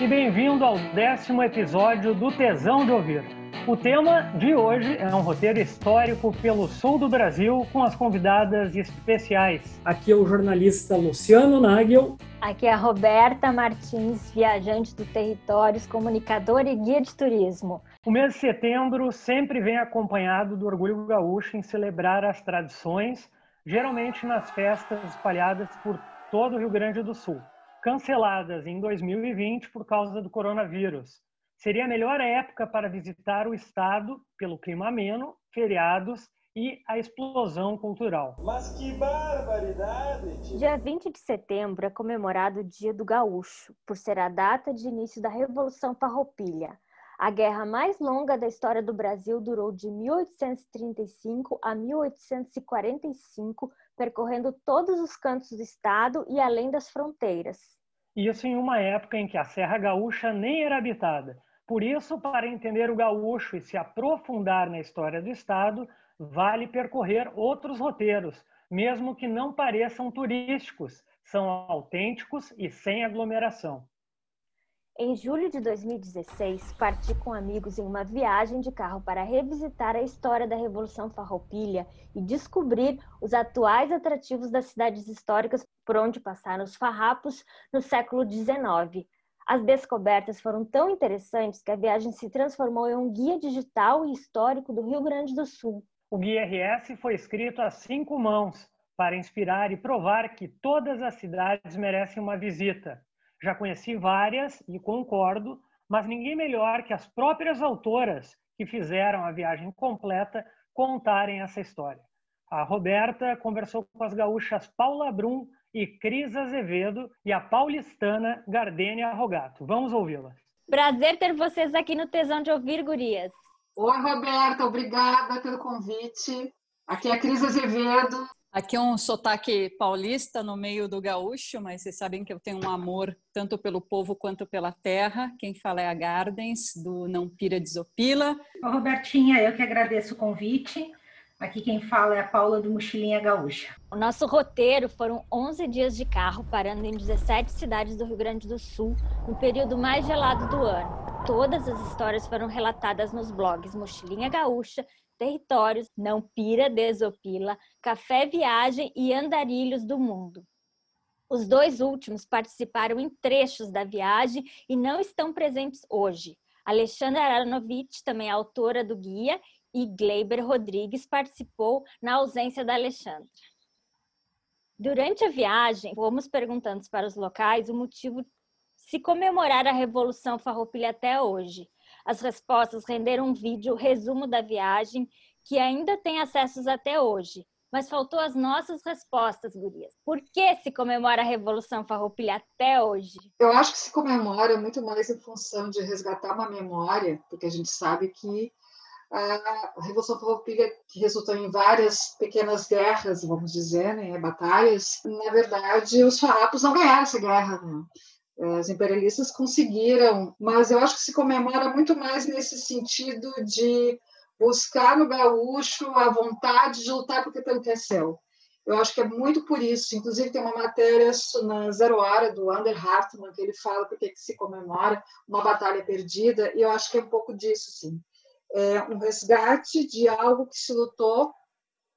e bem-vindo ao décimo episódio do Tesão de Ouvir. O tema de hoje é um roteiro histórico pelo sul do Brasil com as convidadas especiais. Aqui é o jornalista Luciano Nagel. Aqui é a Roberta Martins, viajante do territórios, comunicadora e guia de turismo. O mês de setembro sempre vem acompanhado do orgulho gaúcho em celebrar as tradições, geralmente nas festas espalhadas por todo o Rio Grande do Sul canceladas em 2020 por causa do coronavírus. Seria a melhor época para visitar o estado pelo clima ameno, feriados e a explosão cultural. Mas que barbaridade! Dia 20 de setembro é comemorado o Dia do Gaúcho, por ser a data de início da Revolução Farroupilha. A guerra mais longa da história do Brasil durou de 1835 a 1845, percorrendo todos os cantos do estado e além das fronteiras. Isso em uma época em que a Serra Gaúcha nem era habitada. Por isso, para entender o gaúcho e se aprofundar na história do estado, vale percorrer outros roteiros, mesmo que não pareçam turísticos, são autênticos e sem aglomeração. Em julho de 2016, parti com amigos em uma viagem de carro para revisitar a história da Revolução Farroupilha e descobrir os atuais atrativos das cidades históricas por onde passaram os farrapos no século XIX. As descobertas foram tão interessantes que a viagem se transformou em um guia digital e histórico do Rio Grande do Sul. O Guia RS foi escrito a cinco mãos para inspirar e provar que todas as cidades merecem uma visita já conheci várias e concordo, mas ninguém melhor que as próprias autoras que fizeram a viagem completa contarem essa história. A Roberta conversou com as gaúchas Paula Brum e Cris Azevedo e a paulistana Gardênia Rogato. Vamos ouvi-las. Prazer ter vocês aqui no Tesão de Ouvir, gurias. Oi, Roberta, obrigada pelo convite. Aqui é a Cris Azevedo, Aqui é um sotaque paulista no meio do gaúcho, mas vocês sabem que eu tenho um amor tanto pelo povo quanto pela terra. Quem fala é a Gardens, do Não Pira Desopila. Ô, Robertinha, eu que agradeço o convite. Aqui quem fala é a Paula do Mochilinha Gaúcha. O nosso roteiro foram 11 dias de carro, parando em 17 cidades do Rio Grande do Sul, no período mais gelado do ano. Todas as histórias foram relatadas nos blogs Mochilinha Gaúcha territórios, não pira, desopila, café viagem e andarilhos do mundo. Os dois últimos participaram em trechos da viagem e não estão presentes hoje. Alexandra Aronovitch, também autora do guia, e Gleiber Rodrigues participou na ausência da Alexandra. Durante a viagem, fomos perguntando para os locais o motivo se comemorar a Revolução Farroupilha até hoje. As respostas renderam um vídeo resumo da viagem que ainda tem acessos até hoje. Mas faltou as nossas respostas, gurias. Por que se comemora a Revolução Farroupilha até hoje? Eu acho que se comemora muito mais em função de resgatar uma memória, porque a gente sabe que a Revolução Farroupilha, que resultou em várias pequenas guerras, vamos dizer, né, batalhas, na verdade, os farrapos não ganharam essa guerra. Né? Os imperialistas conseguiram, mas eu acho que se comemora muito mais nesse sentido de buscar no gaúcho a vontade de lutar porque tanto é céu. Eu acho que é muito por isso. Inclusive, tem uma matéria na Zero Hora, do Ander Hartmann, que ele fala porque que se comemora uma batalha perdida, e eu acho que é um pouco disso, sim. É um resgate de algo que se lutou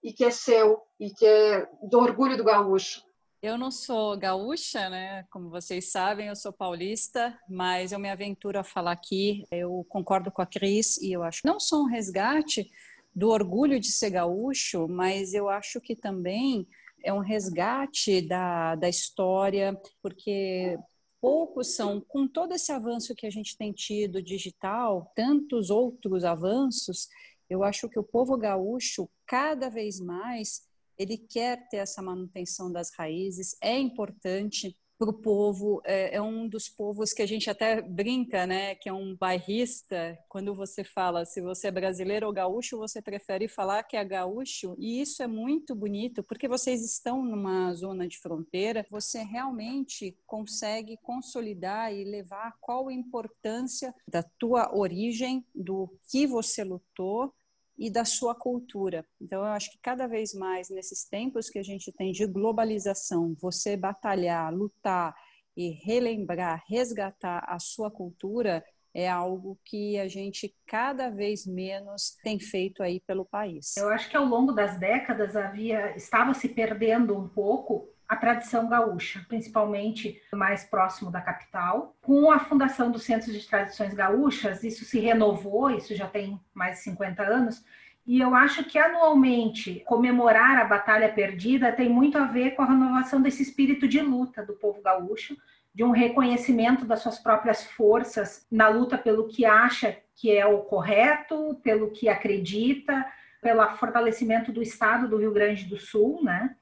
e que é seu, e que é do orgulho do gaúcho. Eu não sou gaúcha, né? Como vocês sabem, eu sou paulista, mas eu me aventuro a falar aqui. Eu concordo com a Cris e eu acho não só um resgate do orgulho de ser gaúcho, mas eu acho que também é um resgate da, da história, porque poucos são, com todo esse avanço que a gente tem tido digital, tantos outros avanços, eu acho que o povo gaúcho, cada vez mais, ele quer ter essa manutenção das raízes, é importante para o povo, é, é, um dos povos que a gente até brinca, né, que é um bairrista, quando você fala se você é brasileiro ou gaúcho, você prefere falar que é gaúcho, e isso é muito bonito, porque vocês estão numa zona de fronteira, você realmente consegue consolidar e levar qual a importância da tua origem, do que você lutou, e da sua cultura. Então, eu acho que cada vez mais nesses tempos que a gente tem de globalização, você batalhar, lutar e relembrar, resgatar a sua cultura é algo que a gente cada vez menos tem feito aí pelo país. Eu acho que ao longo das décadas havia estava se perdendo um pouco a tradição gaúcha, principalmente mais próximo da capital. Com a fundação do Centro de Tradições Gaúchas, isso se renovou, isso já tem mais de 50 anos, e eu acho que anualmente comemorar a batalha perdida tem muito a ver com a renovação desse espírito de luta do povo gaúcho, de um reconhecimento das suas próprias forças na luta pelo que acha que é o correto, pelo que acredita, pelo fortalecimento do Estado do Rio Grande do Sul, né?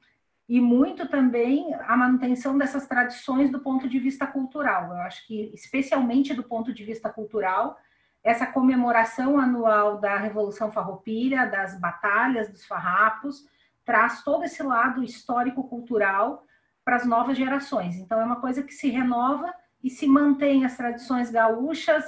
E muito também a manutenção dessas tradições do ponto de vista cultural. Eu acho que, especialmente do ponto de vista cultural, essa comemoração anual da Revolução Farroupilha, das batalhas dos farrapos, traz todo esse lado histórico-cultural para as novas gerações. Então, é uma coisa que se renova e se mantém as tradições gaúchas,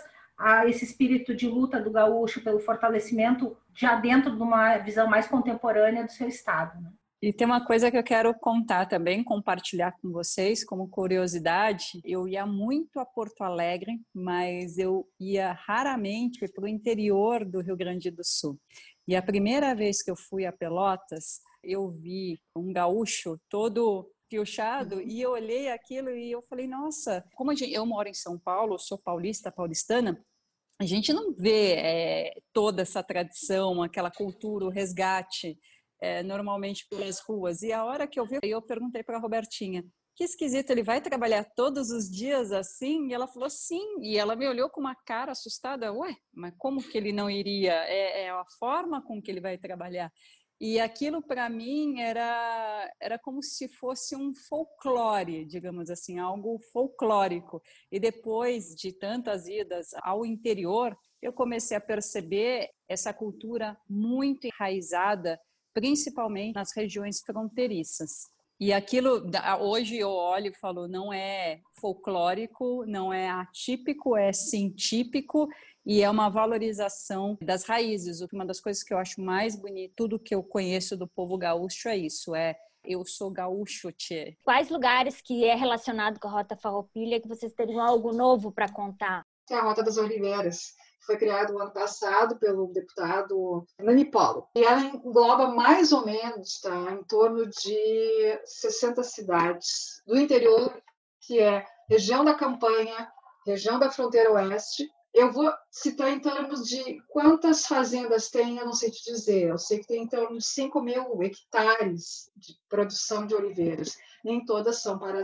esse espírito de luta do gaúcho pelo fortalecimento já dentro de uma visão mais contemporânea do seu estado. Né? E tem uma coisa que eu quero contar também, compartilhar com vocês como curiosidade. Eu ia muito a Porto Alegre, mas eu ia raramente para o interior do Rio Grande do Sul. E a primeira vez que eu fui a Pelotas, eu vi um gaúcho todo piochado, uhum. e eu olhei aquilo e eu falei, nossa, como eu moro em São Paulo, sou paulista, paulistana, a gente não vê é, toda essa tradição, aquela cultura, o resgate, é, normalmente pelas ruas. E a hora que eu vi, eu perguntei para a Robertinha, que esquisito, ele vai trabalhar todos os dias assim? E ela falou sim. E ela me olhou com uma cara assustada. Ué, mas como que ele não iria? É, é a forma com que ele vai trabalhar. E aquilo para mim era era como se fosse um folclore, digamos assim, algo folclórico. E depois de tantas idas ao interior, eu comecei a perceber essa cultura muito enraizada, principalmente nas regiões fronteiriças. E aquilo, hoje eu olho e falo, não é folclórico, não é atípico, é sim típico e é uma valorização das raízes. Uma das coisas que eu acho mais bonito, tudo que eu conheço do povo gaúcho é isso, é eu sou gaúcho, tchê. Quais lugares que é relacionado com a Rota Farroupilha que vocês teriam algo novo para contar? É a Rota das Oliveiras, foi criada o ano passado pelo deputado Nani Polo. E ela engloba mais ou menos, tá, em torno de 60 cidades do interior, que é região da Campanha, região da fronteira oeste, eu vou citar em termos de quantas fazendas tem, eu não sei te dizer. Eu sei que tem em torno de 5 mil hectares de produção de oliveiras. Nem todas são para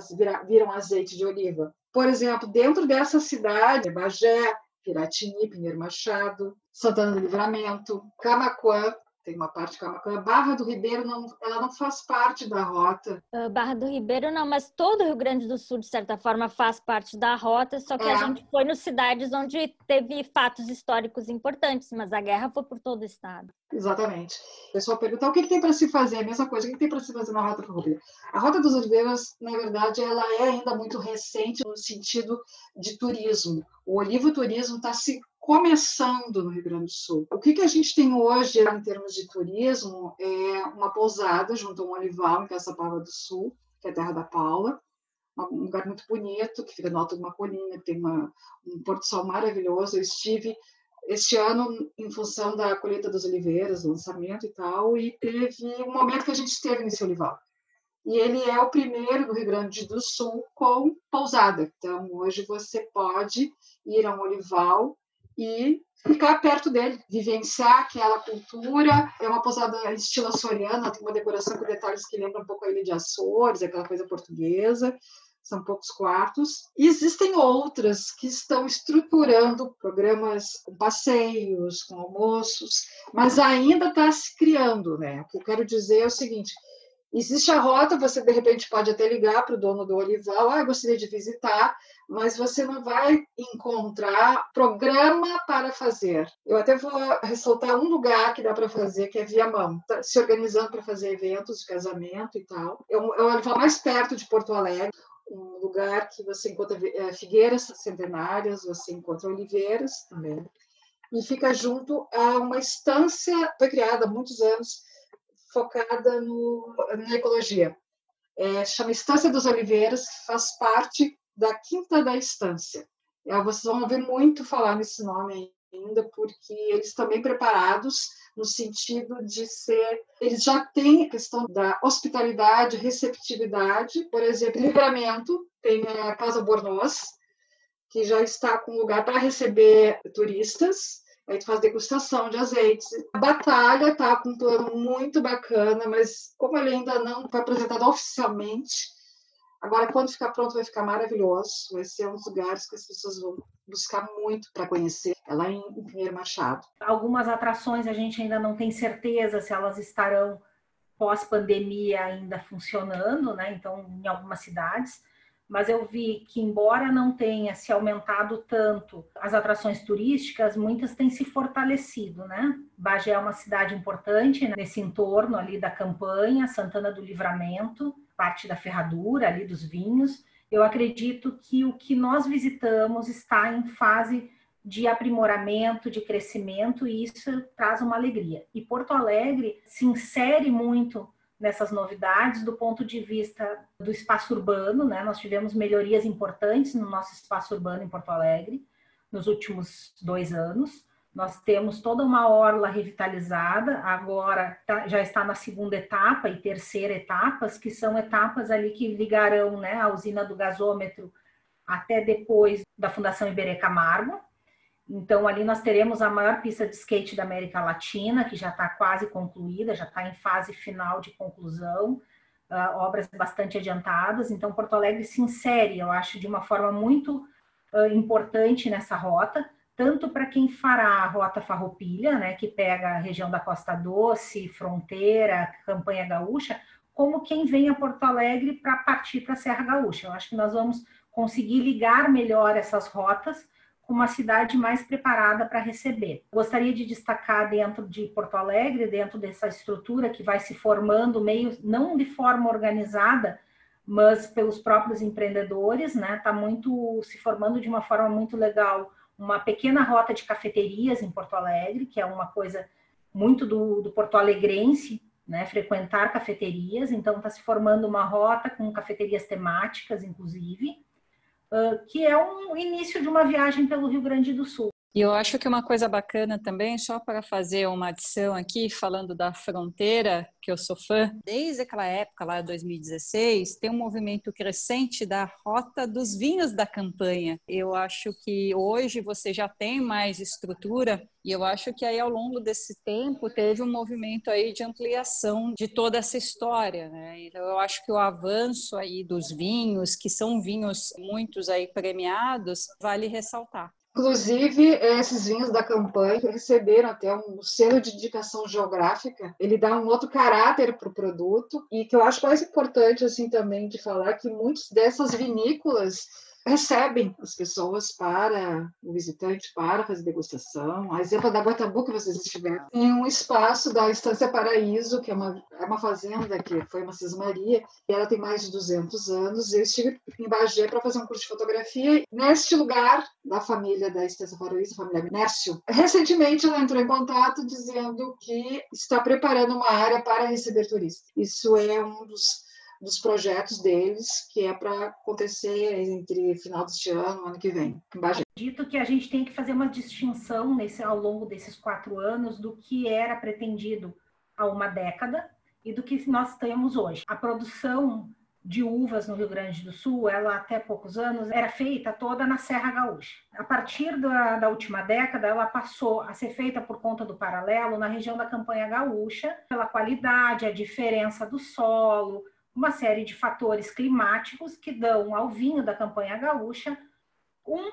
viram azeite de oliva. Por exemplo, dentro dessa cidade, Bagé, Piratini, Pinheiro Machado, Santana do Livramento, Camacuã, tem uma parte de Camacuã. Barra do Ribeiro, não, ela não faz parte da rota. Uh, Barra do Ribeiro não, mas todo o Rio Grande do Sul, de certa forma, faz parte da rota, só que é. a gente foi nas cidades onde teve fatos históricos importantes, mas a guerra foi por todo o estado. Exatamente. O pessoal pergunta o que, que tem para se fazer, a mesma coisa, o que, que tem para se fazer na Rota Ferroviária? A Rota dos Oliveiras, na verdade, ela é ainda muito recente no sentido de turismo. O olivoturismo está se começando no Rio Grande do Sul. O que, que a gente tem hoje em termos de turismo é uma pousada junto a um olival em Caçapava do Sul, que é a terra da Paula, um lugar muito bonito, que fica no alto de uma colina, tem uma, um porto sol maravilhoso. Eu estive este ano em função da colheita das oliveiras, lançamento e tal, e teve um momento que a gente esteve nesse olival. E ele é o primeiro do Rio Grande do Sul com pousada. Então, hoje você pode ir a um olival e ficar perto dele, vivenciar aquela cultura. É uma pousada estilo açoriana, tem uma decoração com detalhes que lembram um pouco a Ilha de Açores, aquela coisa portuguesa. São poucos quartos. E existem outras que estão estruturando programas com passeios, com almoços, mas ainda está se criando, né? O que eu quero dizer é o seguinte: Existe a rota, você de repente pode até ligar para o dono do olival, ah, gostaria de visitar, mas você não vai encontrar programa para fazer. Eu até vou ressaltar um lugar que dá para fazer, que é Viamão, tá se organizando para fazer eventos de casamento e tal. É é o olival mais perto de Porto Alegre, um lugar que você encontra é, figueiras centenárias, você encontra oliveiras também. E fica junto a uma estância, foi criada há muitos anos, focada no, na ecologia. É, chama Estância dos Oliveiras, faz parte da Quinta da Estância. É, vocês vão ouvir muito falar nesse nome ainda, porque eles estão bem preparados no sentido de ser. Eles já têm a questão da hospitalidade, receptividade. Por exemplo, Livramento tem a Casa Bornoz, que já está com lugar para receber turistas. Aí tu faz degustação de azeites. A Batalha tá com um plano muito bacana, mas como ele ainda não foi apresentado oficialmente, Agora, quando ficar pronto, vai ficar maravilhoso. Vai ser um dos lugares que as pessoas vão buscar muito para conhecer. É lá em Pinheiro Machado. Algumas atrações a gente ainda não tem certeza se elas estarão pós-pandemia ainda funcionando, né? Então, em algumas cidades. Mas eu vi que, embora não tenha se aumentado tanto as atrações turísticas, muitas têm se fortalecido, né? Bagé é uma cidade importante né? nesse entorno ali da campanha, Santana do Livramento parte da ferradura ali dos vinhos, eu acredito que o que nós visitamos está em fase de aprimoramento, de crescimento, e isso traz uma alegria. E Porto Alegre se insere muito nessas novidades do ponto de vista do espaço urbano, né? Nós tivemos melhorias importantes no nosso espaço urbano em Porto Alegre nos últimos dois anos. Nós temos toda uma orla revitalizada, agora tá, já está na segunda etapa e terceira etapas, que são etapas ali que ligarão né, a usina do gasômetro até depois da Fundação Iberê Camargo. Então, ali nós teremos a maior pista de skate da América Latina, que já está quase concluída, já está em fase final de conclusão, uh, obras bastante adiantadas. Então, Porto Alegre se insere, eu acho, de uma forma muito uh, importante nessa rota tanto para quem fará a rota farroupilha, né, que pega a região da Costa Doce, Fronteira, Campanha Gaúcha, como quem vem a Porto Alegre para partir para a Serra Gaúcha. Eu acho que nós vamos conseguir ligar melhor essas rotas uma cidade mais preparada para receber. Gostaria de destacar dentro de Porto Alegre, dentro dessa estrutura que vai se formando meio não de forma organizada, mas pelos próprios empreendedores, né? Está muito se formando de uma forma muito legal uma pequena rota de cafeterias em Porto Alegre, que é uma coisa muito do, do porto alegrense, né, frequentar cafeterias, então está se formando uma rota com cafeterias temáticas, inclusive, que é um início de uma viagem pelo Rio Grande do Sul. E eu acho que uma coisa bacana também, só para fazer uma adição aqui, falando da fronteira, que eu sou fã, desde aquela época, lá 2016, tem um movimento crescente da rota dos vinhos da campanha. Eu acho que hoje você já tem mais estrutura e eu acho que aí ao longo desse tempo teve um movimento aí de ampliação de toda essa história, né? Então eu acho que o avanço aí dos vinhos, que são vinhos muitos aí premiados, vale ressaltar. Inclusive, esses vinhos da campanha receberam até um selo de indicação geográfica. Ele dá um outro caráter para o produto e que eu acho mais importante assim também de falar que muitas dessas vinícolas recebem as pessoas para o visitante para fazer degustação. A exemplo da Guatabu que vocês estiveram, tem um espaço da Estância Paraíso, que é uma, é uma fazenda que foi uma cismaria, e ela tem mais de 200 anos. Eu estive em Bagé para fazer um curso de fotografia neste lugar da família da Estância Paraíso, a família Nércio. Recentemente ela entrou em contato dizendo que está preparando uma área para receber turistas. Isso é um dos dos projetos deles, que é para acontecer entre final deste ano ano que vem, em Bagé. Dito que a gente tem que fazer uma distinção nesse, ao longo desses quatro anos do que era pretendido há uma década e do que nós temos hoje. A produção de uvas no Rio Grande do Sul, ela até poucos anos era feita toda na Serra Gaúcha. A partir da, da, última década, ela passou a ser feita por conta do paralelo na região da Campanha Gaúcha, pela qualidade, a diferença do solo, uma série de fatores climáticos que dão ao vinho da campanha gaúcha um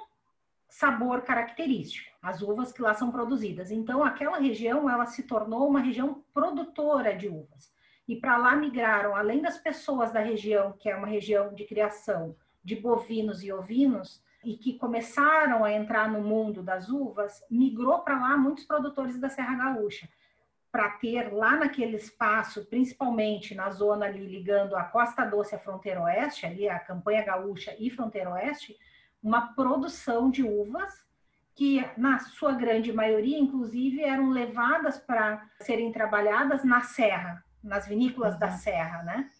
sabor característico, as uvas que lá são produzidas. Então, aquela região ela se tornou uma região produtora de uvas. E para lá migraram, além das pessoas da região, que é uma região de criação de bovinos e ovinos, e que começaram a entrar no mundo das uvas, migrou para lá muitos produtores da Serra Gaúcha para ter lá naquele espaço, principalmente na zona ali ligando a Costa Doce à Fronteira Oeste, ali a Campanha Gaúcha e Fronteira Oeste, uma produção de uvas que, na sua grande maioria, inclusive, eram levadas para serem trabalhadas na serra, nas vinícolas uhum. da serra, né?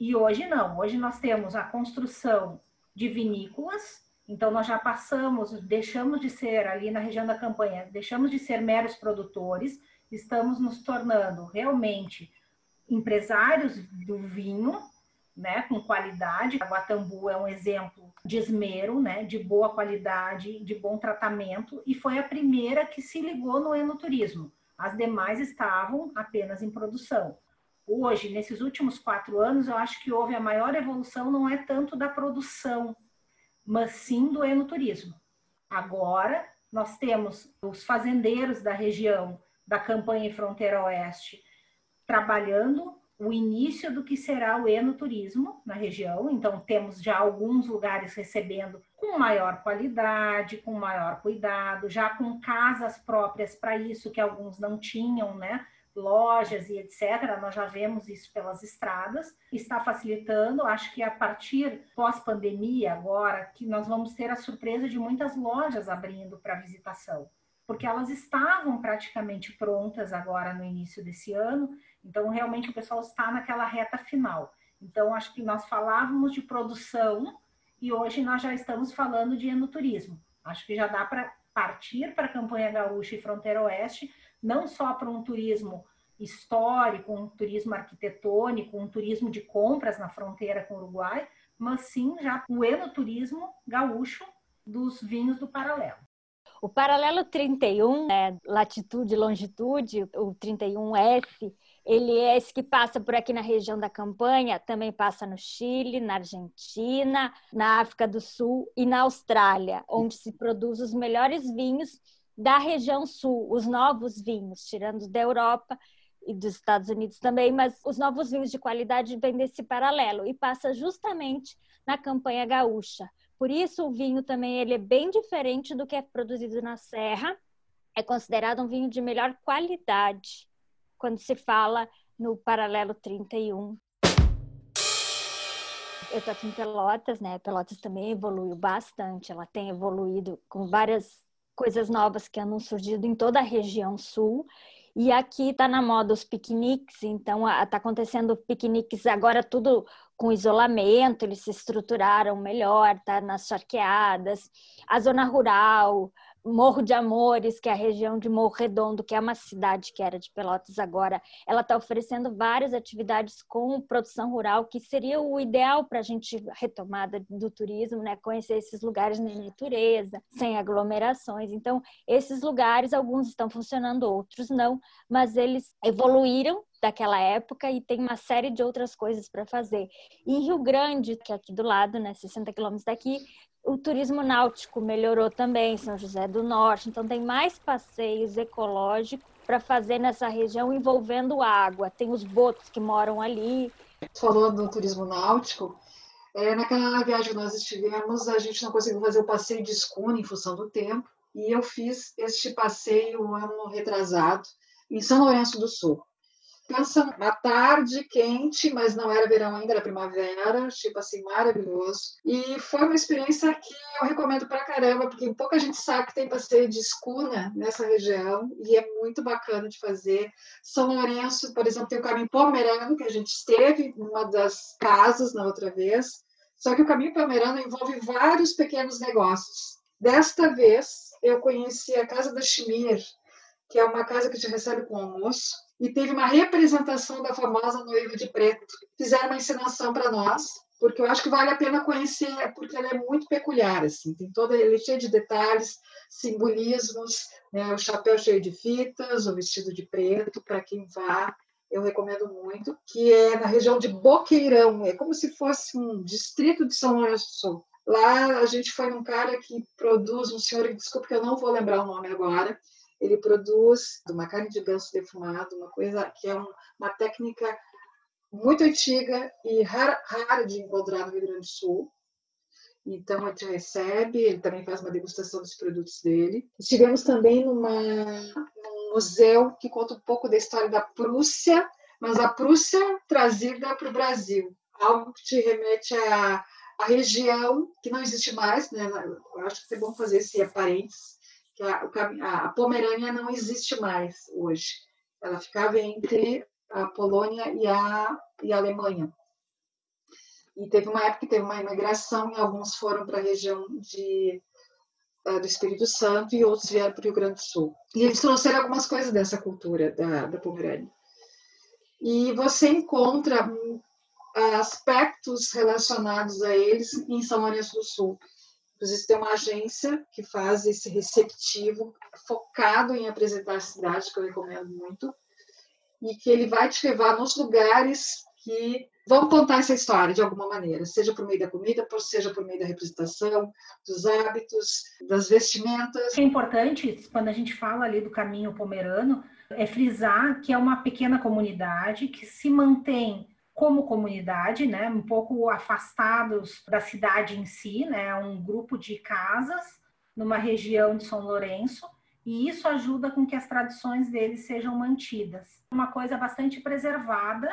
E hoje não, hoje nós temos a construção de vinícolas. Então, nós já passamos, deixamos de ser ali na região da campanha, deixamos de ser meros produtores, estamos nos tornando realmente empresários do vinho, né, com qualidade. A Guatambu é um exemplo de esmero, né, de boa qualidade, de bom tratamento, e foi a primeira que se ligou no enoturismo. As demais estavam apenas em produção. Hoje, nesses últimos quatro anos, eu acho que houve a maior evolução, não é tanto da produção, mas sim do enoturismo. Agora, nós temos os fazendeiros da região da campanha Fronteira Oeste trabalhando o início do que será o enoturismo na região. Então, temos já alguns lugares recebendo com maior qualidade, com maior cuidado, já com casas próprias para isso, que alguns não tinham, né? Lojas e etc. Nós já vemos isso pelas estradas. Está facilitando. Acho que a partir pós-pandemia, agora, que nós vamos ter a surpresa de muitas lojas abrindo para visitação porque elas estavam praticamente prontas agora no início desse ano então, realmente, o pessoal está naquela reta final. Então, acho que nós falávamos de produção e hoje nós já estamos falando de enoturismo. Acho que já dá para partir para a campanha gaúcha e fronteira oeste, não só para um turismo histórico, um turismo arquitetônico, um turismo de compras na fronteira com o Uruguai, mas sim já o enoturismo gaúcho dos vinhos do paralelo. O paralelo 31, né, latitude e longitude, o 31S, ele é esse que passa por aqui na região da campanha, também passa no Chile, na Argentina, na África do Sul e na Austrália, onde se produz os melhores vinhos da região sul, os novos vinhos, tirando da Europa e dos Estados Unidos também, mas os novos vinhos de qualidade vêm desse paralelo e passa justamente na campanha gaúcha. Por isso o vinho também ele é bem diferente do que é produzido na serra, é considerado um vinho de melhor qualidade quando se fala no paralelo 31. Eu estou aqui em Pelotas, né? Pelotas também evoluiu bastante, ela tem evoluído com várias coisas novas que andam surgindo em toda a região sul. E aqui está na moda os piqueniques, então está acontecendo piqueniques agora tudo com isolamento, eles se estruturaram melhor, tá nas charqueadas, a zona rural, Morro de Amores, que é a região de Morro Redondo, que é uma cidade que era de Pelotas agora, ela está oferecendo várias atividades com produção rural, que seria o ideal para a gente retomada do turismo, né? Conhecer esses lugares na natureza, sem aglomerações. Então, esses lugares, alguns estão funcionando, outros não, mas eles evoluíram daquela época e tem uma série de outras coisas para fazer. E em Rio Grande, que é aqui do lado, né, 60 quilômetros daqui, o turismo náutico melhorou também, São José do Norte. Então, tem mais passeios ecológicos para fazer nessa região envolvendo água. Tem os botos que moram ali. Falou do turismo náutico. É, naquela viagem que nós estivemos, a gente não conseguiu fazer o passeio de escuna em função do tempo. E eu fiz este passeio um ano retrasado em São Lourenço do Sul. Pensa uma tarde quente, mas não era verão ainda, era primavera, tipo assim, maravilhoso. E foi uma experiência que eu recomendo pra caramba, porque pouca gente sabe que tem passeio de escuna nessa região e é muito bacana de fazer. São Lourenço, por exemplo, tem o caminho Pomerano, que a gente esteve numa das casas na outra vez. Só que o caminho Pomerano envolve vários pequenos negócios. Desta vez, eu conheci a Casa da Chimir, que é uma casa que te recebe com almoço e teve uma representação da famosa noiva de preto. Fizeram uma encenação para nós, porque eu acho que vale a pena conhecer, porque ela é muito peculiar, assim, tem toda, ele é cheio de detalhes, simbolismos, né? o chapéu cheio de fitas, o vestido de preto, para quem vá, eu recomendo muito, que é na região de Boqueirão, é como se fosse um distrito de São Lourenço do Sul. Lá a gente foi num cara que produz, um senhor, desculpa que eu não vou lembrar o nome agora, ele produz uma carne de ganso defumado, uma coisa que é um, uma técnica muito antiga e rara, rara de encontrar no Rio Grande do Sul. Então, a gente recebe, ele também faz uma degustação dos produtos dele. Estivemos também numa, num museu que conta um pouco da história da Prússia, mas a Prússia trazida para o Brasil. Algo que te remete à, à região que não existe mais, né? Eu acho que é bom fazer esse aparentes que a, a Pomerânia não existe mais hoje. Ela ficava entre a Polônia e a, e a Alemanha. E teve uma época que teve uma imigração e alguns foram para a região de, uh, do Espírito Santo e outros vieram para o Rio Grande do Sul. E eles trouxeram algumas coisas dessa cultura da, da Pomerânia. E você encontra aspectos relacionados a eles em São Lourenço do Sul. Inclusive, tem uma agência que faz esse receptivo focado em apresentar a cidade, que eu recomendo muito, e que ele vai te levar nos lugares que vão contar essa história de alguma maneira, seja por meio da comida, seja por meio da representação, dos hábitos, das vestimentas. É importante, quando a gente fala ali do caminho pomerano, é frisar que é uma pequena comunidade que se mantém como comunidade, né, um pouco afastados da cidade em si, né, um grupo de casas numa região de São Lourenço, e isso ajuda com que as tradições deles sejam mantidas. Uma coisa bastante preservada,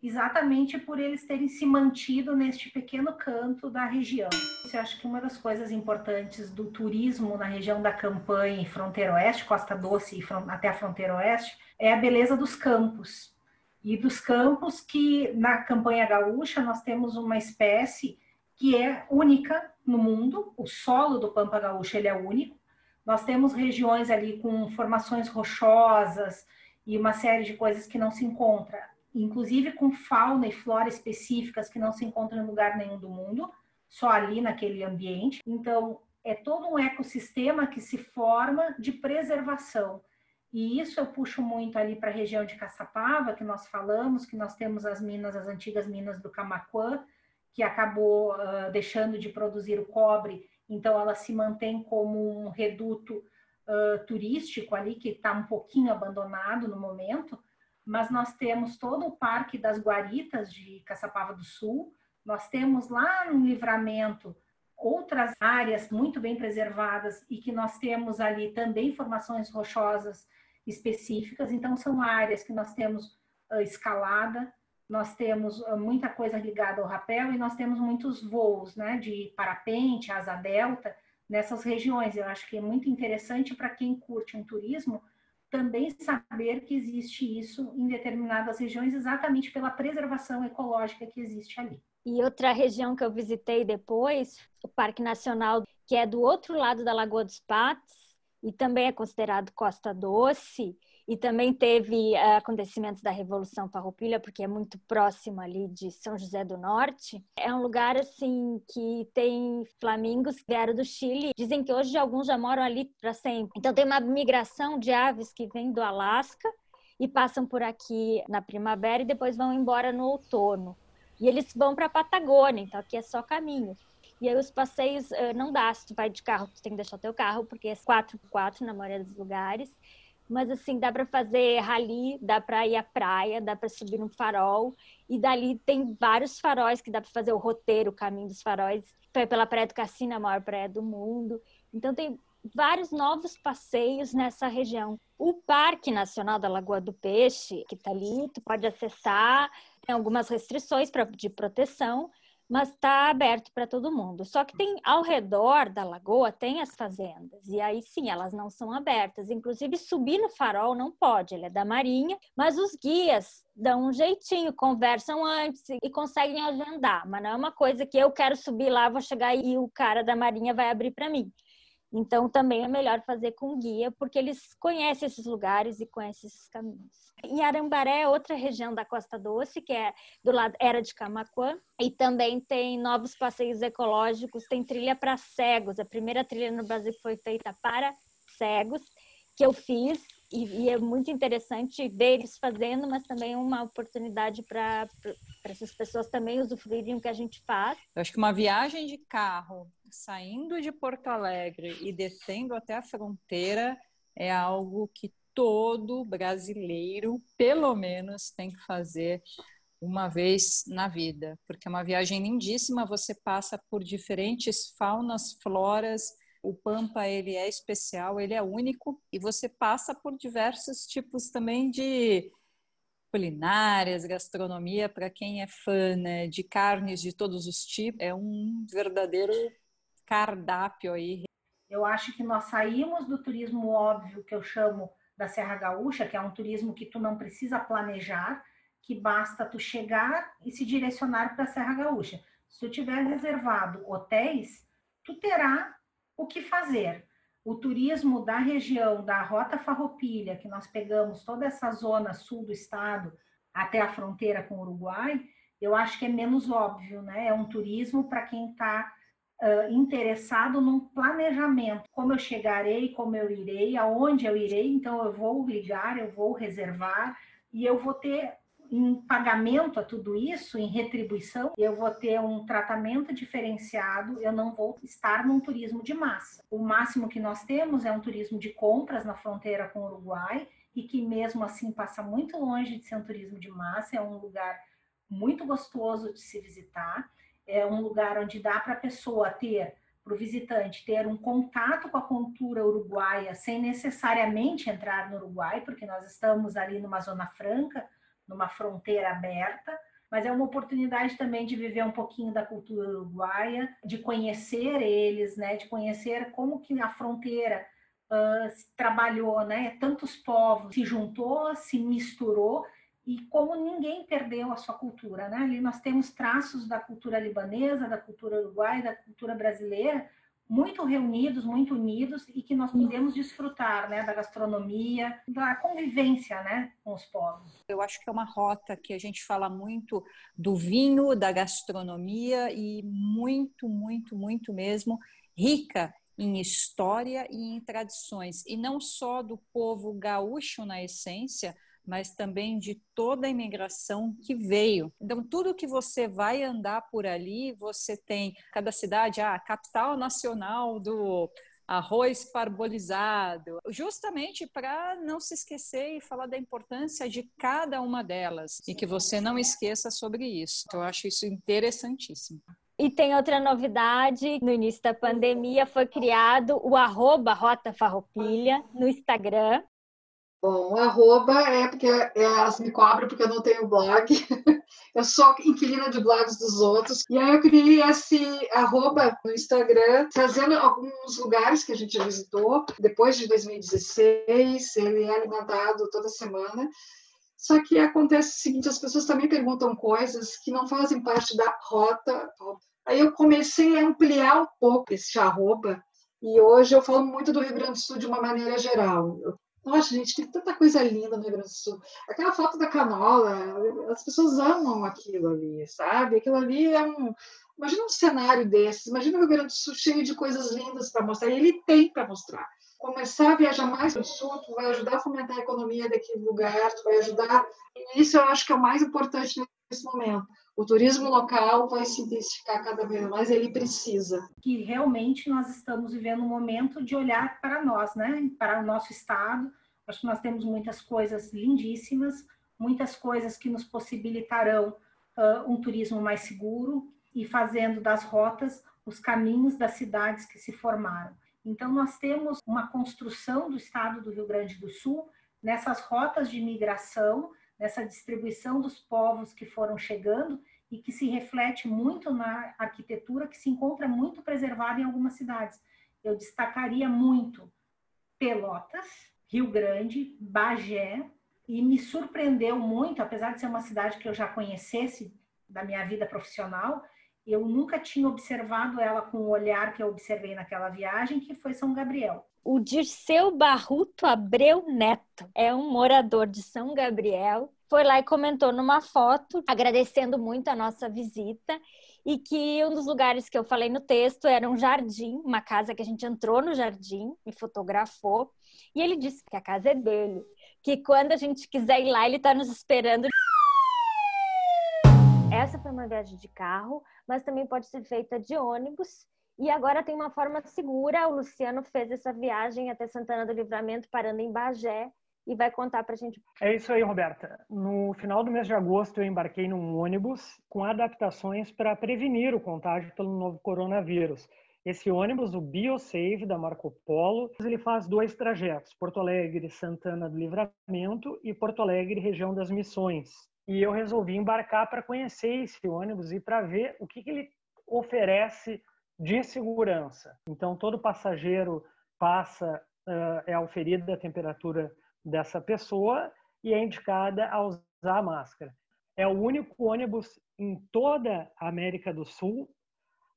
exatamente por eles terem se mantido neste pequeno canto da região. Eu acho que uma das coisas importantes do turismo na região da Campanha e Fronteira Oeste, Costa Doce e até a Fronteira Oeste, é a beleza dos campos e dos campos que na campanha gaúcha nós temos uma espécie que é única no mundo, o solo do Pampa Gaúcha ele é único. Nós temos regiões ali com formações rochosas e uma série de coisas que não se encontra, inclusive com fauna e flora específicas que não se encontram em lugar nenhum do mundo, só ali naquele ambiente. Então, é todo um ecossistema que se forma de preservação. E isso eu puxo muito ali para a região de Caçapava, que nós falamos, que nós temos as minas, as antigas minas do Camaquã, que acabou uh, deixando de produzir o cobre, então ela se mantém como um reduto uh, turístico ali, que está um pouquinho abandonado no momento, mas nós temos todo o Parque das Guaritas de Caçapava do Sul, nós temos lá no Livramento outras áreas muito bem preservadas e que nós temos ali também formações rochosas específicas. Então, são áreas que nós temos uh, escalada, nós temos uh, muita coisa ligada ao rapel e nós temos muitos voos né, de parapente, asa delta, nessas regiões. Eu acho que é muito interessante para quem curte um turismo também saber que existe isso em determinadas regiões, exatamente pela preservação ecológica que existe ali. E outra região que eu visitei depois, o Parque Nacional, que é do outro lado da Lagoa dos Patos, e também é considerado Costa Doce, e também teve uh, acontecimentos da Revolução Farroupilha, porque é muito próximo ali de São José do Norte. É um lugar, assim, que tem flamingos que vieram do Chile. Dizem que hoje alguns já moram ali para sempre. Então tem uma migração de aves que vêm do Alasca e passam por aqui na primavera e depois vão embora no outono. E eles vão para a Patagônia, então aqui é só caminho. E aí os passeios uh, não dá, se tu vai de carro, tu tem que deixar o teu carro, porque é 4x4 na maioria dos lugares. Mas assim, dá para fazer rally, dá para ir à praia, dá para subir num farol. E dali tem vários faróis que dá para fazer o roteiro, o caminho dos faróis. Pela Praia do Cassino, a maior praia do mundo. Então tem vários novos passeios nessa região. O Parque Nacional da Lagoa do Peixe, que está ali, tu pode acessar, algumas restrições pra, de proteção, mas está aberto para todo mundo. Só que tem ao redor da lagoa tem as fazendas e aí sim elas não são abertas. Inclusive subir no farol não pode, ele é da Marinha, mas os guias dão um jeitinho, conversam antes e conseguem agendar. Mas não é uma coisa que eu quero subir lá, vou chegar e o cara da Marinha vai abrir para mim. Então também é melhor fazer com guia, porque eles conhecem esses lugares e conhecem esses caminhos. E Arambaré é outra região da Costa Doce, que é do lado era de Camaquã, e também tem novos passeios ecológicos, tem trilha para cegos. A primeira trilha no Brasil foi feita para cegos, que eu fiz e, e, é muito interessante ver eles fazendo, mas também uma oportunidade para essas pessoas também usufruírem o que a gente faz. Eu acho que uma viagem de carro saindo de Porto Alegre e descendo até a fronteira é algo que todo brasileiro, pelo menos, tem que fazer uma vez na vida, porque é uma viagem lindíssima, você passa por diferentes faunas, floras, o Pampa ele é especial, ele é único e você passa por diversos tipos também de culinárias, gastronomia para quem é fã né, de carnes de todos os tipos. É um verdadeiro cardápio aí. Eu acho que nós saímos do turismo óbvio que eu chamo da Serra Gaúcha, que é um turismo que tu não precisa planejar, que basta tu chegar e se direcionar para a Serra Gaúcha. Se tu tiver reservado hotéis, tu terá o que fazer. O turismo da região da Rota Farroupilha, que nós pegamos toda essa zona sul do estado até a fronteira com o Uruguai, eu acho que é menos óbvio, né? É um turismo para quem está uh, interessado num planejamento. Como eu chegarei, como eu irei, aonde eu irei, então eu vou ligar, eu vou reservar e eu vou ter em pagamento a tudo isso, em retribuição, eu vou ter um tratamento diferenciado, eu não vou estar num turismo de massa. O máximo que nós temos é um turismo de compras na fronteira com o Uruguai, e que mesmo assim passa muito longe de ser um turismo de massa, é um lugar muito gostoso de se visitar, é um lugar onde dá para a pessoa ter, para o visitante, ter um contato com a cultura uruguaia sem necessariamente entrar no Uruguai, porque nós estamos ali numa zona franca, numa fronteira aberta, mas é uma oportunidade também de viver um pouquinho da cultura uruguaia, de conhecer eles, né, de conhecer como que a fronteira uh, trabalhou, né, tantos povos se juntou, se misturou e como ninguém perdeu a sua cultura, né? Ali nós temos traços da cultura libanesa, da cultura uruguaia, da cultura brasileira, muito reunidos, muito unidos e que nós podemos desfrutar, né, da gastronomia, da convivência, né, com os povos. Eu acho que é uma rota que a gente fala muito do vinho, da gastronomia e muito, muito, muito mesmo rica em história e em tradições, e não só do povo gaúcho na essência, mas também de toda a imigração que veio. Então, tudo que você vai andar por ali, você tem cada cidade, a ah, capital nacional do arroz parbolizado, justamente para não se esquecer e falar da importância de cada uma delas e que você não esqueça sobre isso. Então, eu acho isso interessantíssimo. E tem outra novidade, no início da pandemia foi criado o arroba Rota Farroupilha no Instagram. Bom, arroba é porque é, elas me cobram porque eu não tenho blog. Eu sou inquilina de blogs dos outros. E aí eu criei esse arroba no Instagram, trazendo alguns lugares que a gente visitou. Depois de 2016, ele é alimentado toda semana. Só que acontece o seguinte, as pessoas também perguntam coisas que não fazem parte da rota. Aí eu comecei a ampliar um pouco esse arroba e hoje eu falo muito do Rio Grande do Sul de uma maneira geral. Nossa, gente, tem tanta coisa linda no Rio Grande do Sul. Aquela foto da canola, as pessoas amam aquilo ali, sabe? Aquilo ali é um. Imagina um cenário desses, imagina o Rio Grande do Sul cheio de coisas lindas para mostrar, e ele tem para mostrar. Começar a viajar mais para o sul, tu vai ajudar a fomentar a economia daquele lugar, tu vai ajudar. E isso eu acho que é o mais importante nesse momento. O turismo local vai se intensificar cada vez mais, ele precisa. Que realmente nós estamos vivendo um momento de olhar para nós, né? Para o nosso estado, Acho que nós temos muitas coisas lindíssimas, muitas coisas que nos possibilitarão uh, um turismo mais seguro e fazendo das rotas os caminhos das cidades que se formaram. Então, nós temos uma construção do estado do Rio Grande do Sul nessas rotas de migração, nessa distribuição dos povos que foram chegando e que se reflete muito na arquitetura que se encontra muito preservada em algumas cidades. Eu destacaria muito Pelotas, Rio Grande, Bagé, e me surpreendeu muito, apesar de ser uma cidade que eu já conhecesse da minha vida profissional, eu nunca tinha observado ela com o olhar que eu observei naquela viagem, que foi São Gabriel. O Dirceu Barruto Abreu Neto é um morador de São Gabriel. Foi lá e comentou numa foto, agradecendo muito a nossa visita e que um dos lugares que eu falei no texto era um jardim, uma casa que a gente entrou no jardim e fotografou. E ele disse que a casa é dele, que quando a gente quiser ir lá, ele está nos esperando. Essa foi uma viagem de carro, mas também pode ser feita de ônibus. E agora tem uma forma segura. O Luciano fez essa viagem até Santana do Livramento, parando em Bagé, e vai contar para a gente. É isso aí, Roberta. No final do mês de agosto, eu embarquei num ônibus com adaptações para prevenir o contágio pelo novo coronavírus. Esse ônibus, o BioSave da Marco Polo, ele faz dois trajetos: Porto Alegre, Santana do Livramento e Porto Alegre, região das Missões. E eu resolvi embarcar para conhecer esse ônibus e para ver o que, que ele oferece de segurança. Então, todo passageiro passa, uh, é auferida a temperatura dessa pessoa e é indicada a usar a máscara. É o único ônibus em toda a América do Sul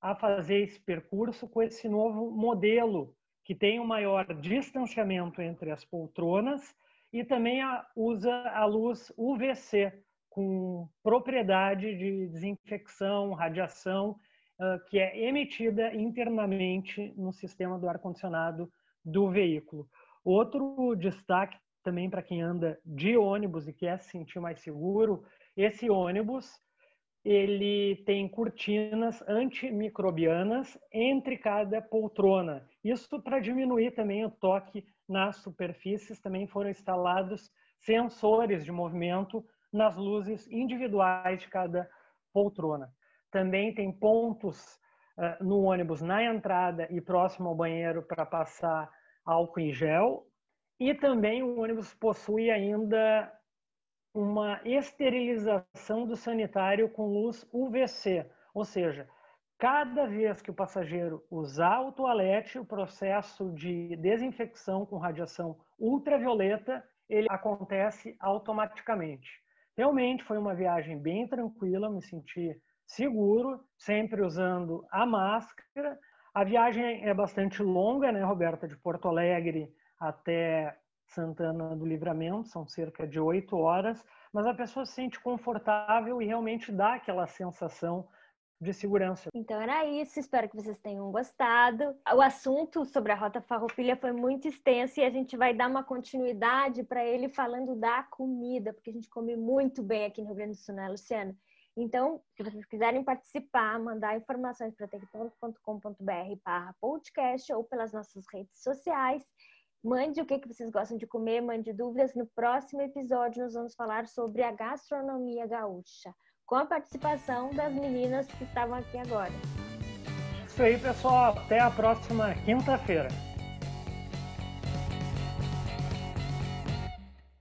a fazer esse percurso com esse novo modelo que tem um maior distanciamento entre as poltronas e também usa a luz UVC com propriedade de desinfecção, radiação, uh, que é emitida internamente no sistema do ar-condicionado do veículo. Outro destaque também para quem anda de ônibus e quer se sentir mais seguro, esse ônibus ele tem cortinas antimicrobianas entre cada poltrona. Isso para diminuir também o toque nas superfícies, também foram instalados sensores de movimento nas luzes individuais de cada poltrona. Também tem pontos uh, no ônibus na entrada e próximo ao banheiro para passar álcool em gel. E também o ônibus possui ainda uma esterilização do sanitário com luz UVC, ou seja, cada vez que o passageiro usar o toalete, o processo de desinfecção com radiação ultravioleta ele acontece automaticamente. Realmente foi uma viagem bem tranquila, me senti seguro, sempre usando a máscara. A viagem é bastante longa, né, Roberta, de Porto Alegre até Santana do Livramento, são cerca de oito horas, mas a pessoa se sente confortável e realmente dá aquela sensação de segurança. Então era isso, espero que vocês tenham gostado. O assunto sobre a Rota Farroupilha foi muito extenso e a gente vai dar uma continuidade para ele falando da comida, porque a gente come muito bem aqui no Rio Grande do Sul, né, Luciano? Então, se vocês quiserem participar, mandar informações para tecponto.com.br podcast ou pelas nossas redes sociais, Mande o que, que vocês gostam de comer, mande dúvidas. No próximo episódio, nós vamos falar sobre a gastronomia gaúcha, com a participação das meninas que estavam aqui agora. Isso aí, pessoal. Até a próxima quinta-feira.